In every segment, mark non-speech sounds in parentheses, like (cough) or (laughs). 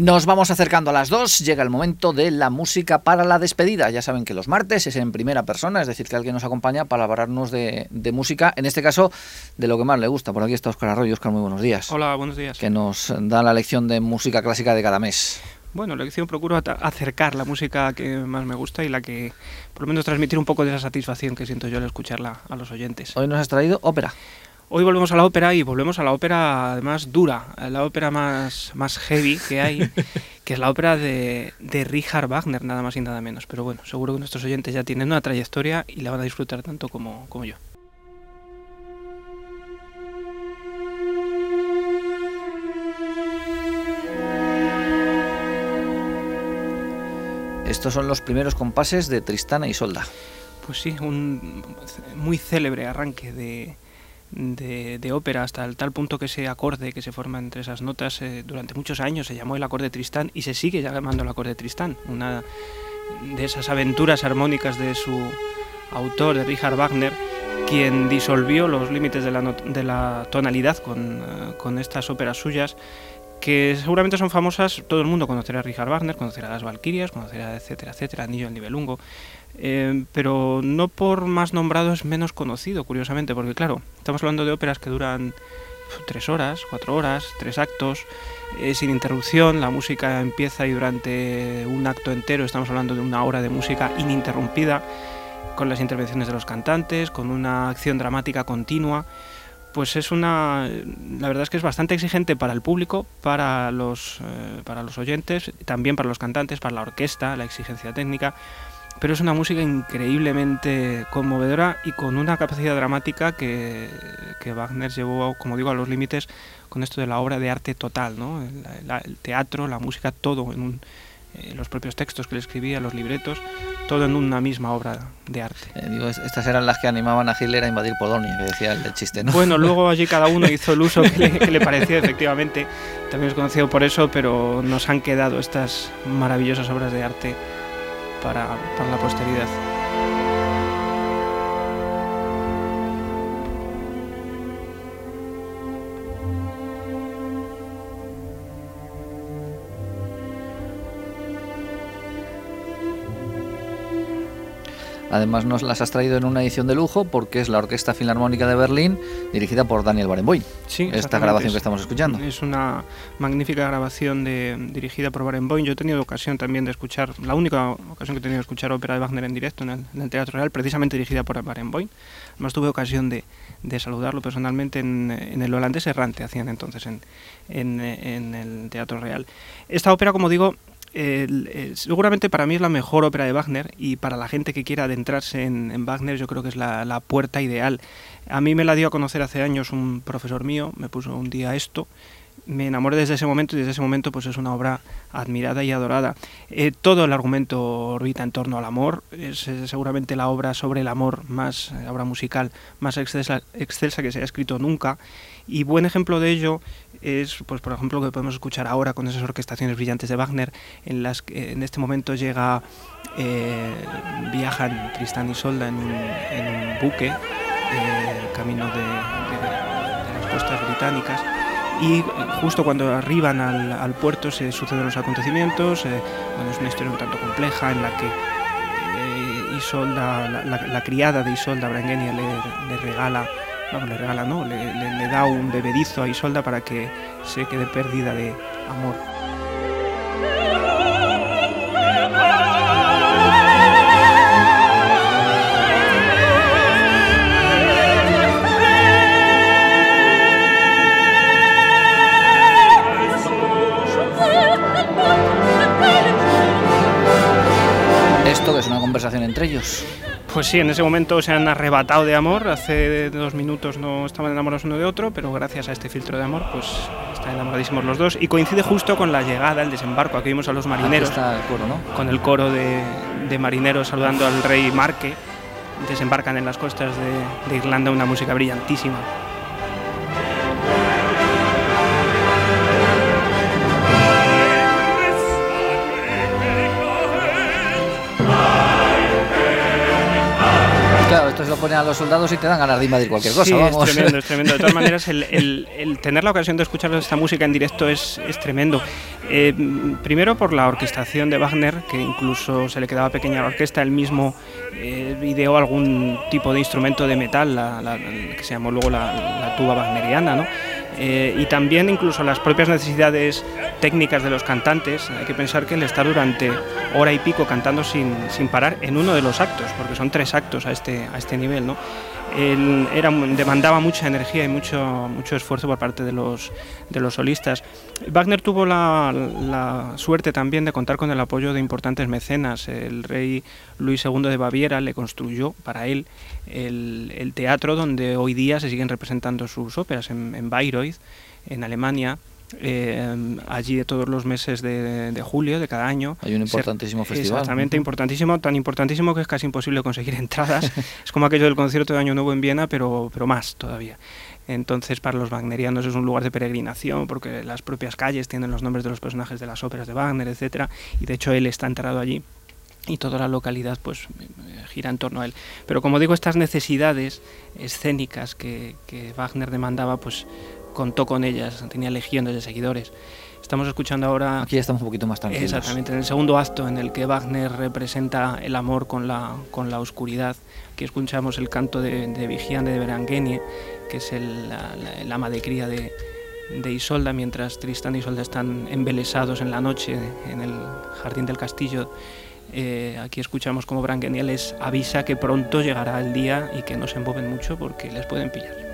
Nos vamos acercando a las dos, llega el momento de la música para la despedida. Ya saben que los martes es en primera persona, es decir, que alguien nos acompaña para hablarnos de, música, en este caso de lo que más le gusta. Por aquí está Oscar Arroyo. Oscar, muy buenos días. Hola, buenos días. Que nos da la lección de música clásica de cada mes. Bueno, la lección procuro acercar la música que más me gusta y la que por lo menos transmitir un poco de esa satisfacción que siento yo al escucharla a los oyentes. Hoy nos has traído ópera. Hoy volvemos a la ópera y volvemos a la ópera además dura, la ópera más, más heavy que hay, (laughs) que es la ópera de, de Richard Wagner, nada más y nada menos. Pero bueno, seguro que nuestros oyentes ya tienen una trayectoria y la van a disfrutar tanto como, como yo. Estos son los primeros compases de Tristana y Solda. Pues sí, un muy célebre arranque de, de, ópera hasta el tal punto que ese acorde que se forma entre esas notas eh, durante muchos años se llamó el acorde Tristán y se sigue llamando el acorde Tristán, una de esas aventuras armónicas de su autor, de Richard Wagner, quien disolvió los límites de la, de la tonalidad con, eh, con estas óperas suyas que seguramente son famosas, todo el mundo conocerá a Richard Wagner, conocerá a las Valquirias, conocerá etcétera, etcétera, Anillo del Nibelungo, eh, pero no por más nombrado es menos conocido, curiosamente, porque claro, estamos hablando de óperas que duran tres horas, cuatro horas, tres actos, eh, sin interrupción, la música empieza y durante un acto entero estamos hablando de una hora de música ininterrumpida, con las intervenciones de los cantantes, con una acción dramática continua pues es una la verdad es que es bastante exigente para el público para los eh, para los oyentes también para los cantantes para la orquesta la exigencia técnica pero es una música increíblemente conmovedora y con una capacidad dramática que, que Wagner llevó como digo a los límites con esto de la obra de arte total ¿no? el teatro la música todo en un eh, los propios textos que le escribía, los libretos, todo en una misma obra de arte. Eh, estas eran las que animaban a Hitler a invadir Polonia, que decía el chiste, ¿no? Bueno, luego allí cada uno (laughs) hizo el uso que le, parecía, efectivamente. También es conocido por eso, pero nos han quedado estas maravillosas obras de arte para, para la posteridad. Además nos las has traído en una edición de lujo porque es la Orquesta Filarmónica de Berlín dirigida por Daniel Barenboim. Sí, esta grabación que estamos escuchando. Es una magnífica grabación de, dirigida por Barenboim. Yo he tenido ocasión también de escuchar, la única ocasión que he tenido de escuchar ópera de Wagner en directo en el, Teatro Real, precisamente dirigida por Barenboim. Además tuve ocasión de, saludarlo personalmente en, el holandés errante, hacían entonces en, en el Teatro Real. Esta ópera, como digo, seguramente para mí es la mejor ópera de Wagner y para la gente que quiera adentrarse en, Wagner yo creo que es la, puerta ideal. A mí me la dio a conocer hace años un profesor mío, me puso un día esto, me enamoré desde ese momento y desde ese momento pues es una obra admirada y adorada. Eh, todo el argumento orbita en torno al amor, es seguramente la obra sobre el amor más, eh, obra musical más excelsa, que se haya escrito nunca. Y buen ejemplo de ello es, pues por ejemplo, lo que podemos escuchar ahora con esas orquestaciones brillantes de Wagner, en las que en este momento llega, eh, viajan Tristán y Solda en un, buque, eh, camino de, las costas británicas, y eh, justo cuando arriban al, puerto se suceden los acontecimientos, bueno, es una historia un tanto compleja en la que Isolda, la, criada de Isolda, Brangenia, le regala no, le regala, no, le, le, da un bebedizo a Isolda para que se quede perdida de amor. Esto es una conversación entre ellos. Pues sí, en ese momento se han arrebatado de amor. Hace dos minutos no estaban enamorados uno de otro, pero gracias a este filtro de amor, pues están enamoradísimos los dos. Y coincide justo con la llegada, el desembarco. Aquí vimos a los marineros. Con el coro de, marineros saludando al rey Marque. Desembarcan en las costas de Irlanda una música brillantísima. Esto se lo ponen a los soldados y te dan ganas de invadir cualquier cosa. Sí, vamos. es tremendo, es tremendo. De todas (laughs) maneras, el, el- el tener la ocasión de escuchar esta música en directo es, es tremendo. Eh, primero por la orquestación de Wagner, que incluso se le quedaba pequeña a la orquesta, él mismo eh, ideó algún tipo de instrumento de metal, la- la- que se llamó luego la, la tuba wagneriana, ¿no? Eh, y también incluso las propias necesidades técnicas de los cantantes. Hay que pensar que él está durante hora y pico cantando sin, sin parar en uno de los actos, porque son tres actos a este, a este nivel. ¿no? Él era, demandaba mucha energía y mucho, mucho esfuerzo por parte de los, de los solistas. Wagner tuvo la, la suerte también de contar con el apoyo de importantes mecenas. El rey Luis II de Baviera le construyó para él el, teatro donde hoy día se siguen representando sus óperas, en, en Bayreuth, en Alemania. Eh, allí de todos los meses de, de julio de cada año. Hay un importantísimo festival. Exactamente, importantísimo, tan importantísimo que es casi imposible conseguir (laughs) entradas. (laughs) es como aquello del concierto de Año Nuevo en Viena, pero, pero más todavía. Entonces, para los wagnerianos es un lugar de peregrinación porque las propias calles tienen los nombres de los personajes de las óperas de Wagner, etcétera, y de hecho él está enterrado allí y toda la localidad pues eh, gira en torno a él. Pero como digo, estas necesidades escénicas que, que Wagner demandaba, pues contó con ellas, tenía legiones de seguidores. Estamos escuchando ahora Aquí ya estamos un poquito más tranquilos. Exactamente, en el segundo acto en el que Wagner representa el amor con la, con la oscuridad. Aquí escuchamos el canto de, de Vigiane de Berangenie, que es el, la- el ama de cría de, de Isolda, mientras Tristán y Isolda están embelesados en la noche en el jardín del castillo. Eh, aquí escuchamos como Brangenier les avisa que pronto llegará el día y que no se emboben mucho porque les pueden pillar.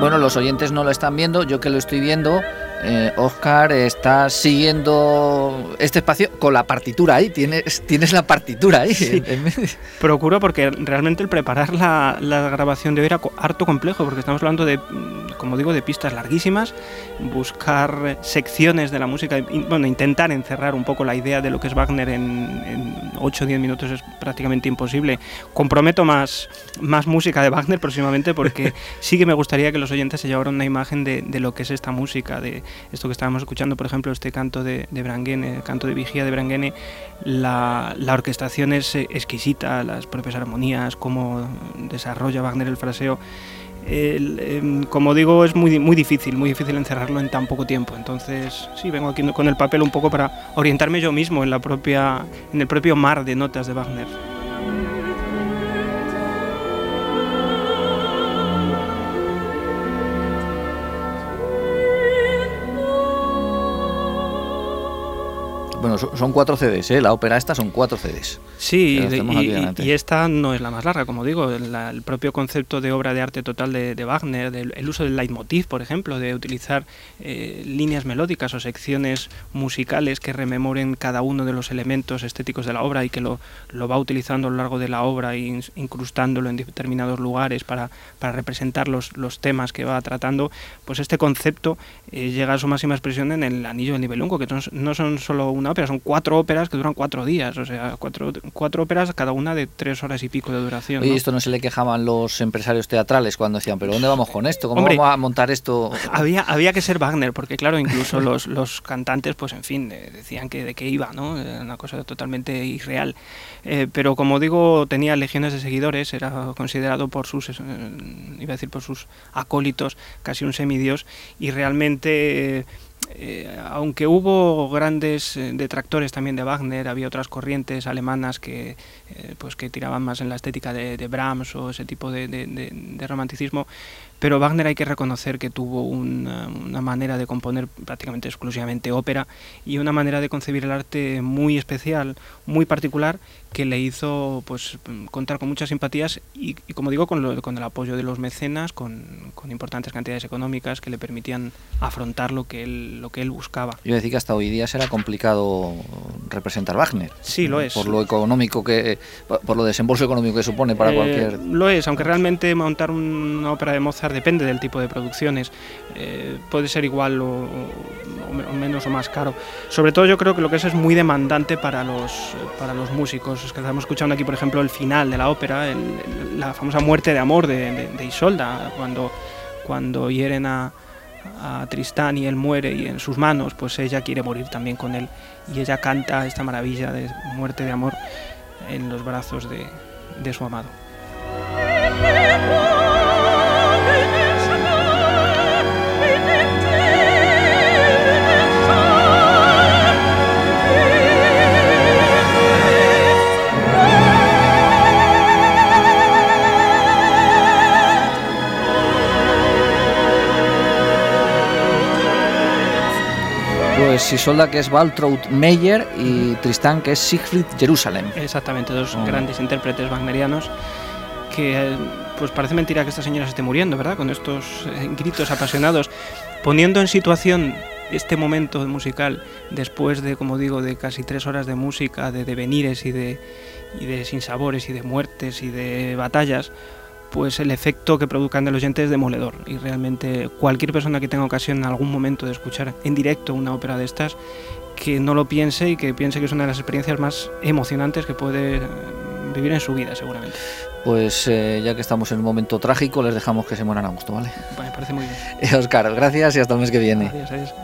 Bueno, los oyentes no lo están viendo, yo que lo estoy viendo, eh, Oscar está siguiendo este espacio con la partitura ahí, tienes, tienes la partitura ahí. Sí. Procuro porque realmente el preparar la, la grabación de hoy era harto complejo, porque estamos hablando de, como digo, de pistas larguísimas, buscar secciones de la música, y, bueno, intentar encerrar un poco la idea de lo que es Wagner en, en 8 o 10 minutos es prácticamente imposible. Comprometo más, más música de Wagner próximamente porque (laughs) sí que me gustaría que los oyentes se llevaran una imagen de, de lo que es esta música, de esto que estábamos escuchando, por ejemplo, este canto de, de el canto de Vigía de Brangene, la, la orquestación es exquisita, las propias armonías, cómo desarrolla Wagner el fraseo. El, em, como digo, es muy, muy difícil, muy difícil encerrarlo en tan poco tiempo. Entonces, sí, vengo aquí con el papel un poco para orientarme yo mismo en, la propia, en el propio mar de notas de Wagner. Bueno, so- son cuatro CDs, ¿eh? la ópera esta son cuatro CDs. Sí, y, esta no es la más larga, como digo, la- el propio concepto de obra de arte total de, de Wagner, del, el uso del leitmotiv, por ejemplo, de utilizar eh, líneas melódicas o secciones musicales que rememoren cada uno de los elementos estéticos de la obra y que lo, lo va utilizando a lo largo de la obra, e in- incrustándolo en determinados lugares para, para representar los, los temas que va tratando, pues este concepto eh, llega a su máxima expresión en el Anillo del Nibelungo, que no son solo una ópera, son cuatro óperas que duran cuatro días, o sea, cuatro, cuatro óperas, cada una de tres horas y pico de duración. ¿no? esto no se le quejaban los empresarios teatrales cuando decían, pero ¿dónde vamos con esto? ¿Cómo Hombre, vamos a montar esto? Había, había que ser Wagner, porque claro, incluso los, los cantantes, pues en fin, eh, decían que de qué iba, ¿no? Una cosa totalmente irreal. Eh, pero como digo, tenía legiones de seguidores, era considerado por sus, eh, iba a decir por sus acólitos, casi un semidios, y realmente... eh, eh, aunque hubo grandes eh, detractores también de Wagner, había otras corrientes alemanas que, eh, pues que tiraban más en la estética de, Brahms o ese tipo de- de romanticismo, pero Wagner hay que reconocer que tuvo una, manera de componer prácticamente exclusivamente ópera y una manera de concebir el arte muy especial, muy particular, que le hizo pues contar con muchas simpatías y, como digo, con, con, el apoyo de los mecenas, con, con, importantes cantidades económicas que le permitían afrontar lo que él, lo que él buscaba. Yo decía que hasta hoy día será complicado representar Wagner. Sí, lo es. Por lo económico que, por lo desembolso económico que supone para eh, cualquier... Lo es, aunque realmente montar una ópera de Mozart depende del tipo de producciones. Eh, puede ser igual o, menos o más caro. Sobre todo yo creo que lo que es es muy demandante para los, para los músicos. Es que estamos escuchando aquí, por ejemplo, el final de la ópera, la famosa muerte de amor de, Isolda, cuando, cuando hieren a, a Tristán y él muere y en sus manos, pues ella quiere morir también con él y ella canta esta maravilla de muerte de amor en los brazos de, de su amado. Isolda que es Waltraud Meyer y Tristán que es Siegfried Jerusalem. Exactamente, dos oh. grandes intérpretes wagnerianos que pues parece mentira que esta señora se esté muriendo, ¿verdad? Con estos eh, gritos apasionados, poniendo en situación este momento musical después de, como digo, de casi tres horas de música, de devenires y de, y de sinsabores y de muertes y de batallas, pues el efecto que produzcan el oyente es demoledor y realmente cualquier persona que tenga ocasión en algún momento de escuchar en directo una ópera de estas que no lo piense y que piense que es una de las experiencias más emocionantes que puede vivir en su vida seguramente. Pues eh, ya que estamos en un momento trágico les dejamos que se mueran a gusto, ¿vale? Me parece muy bien. (laughs) Oscar, gracias y hasta el mes que viene. Gracias,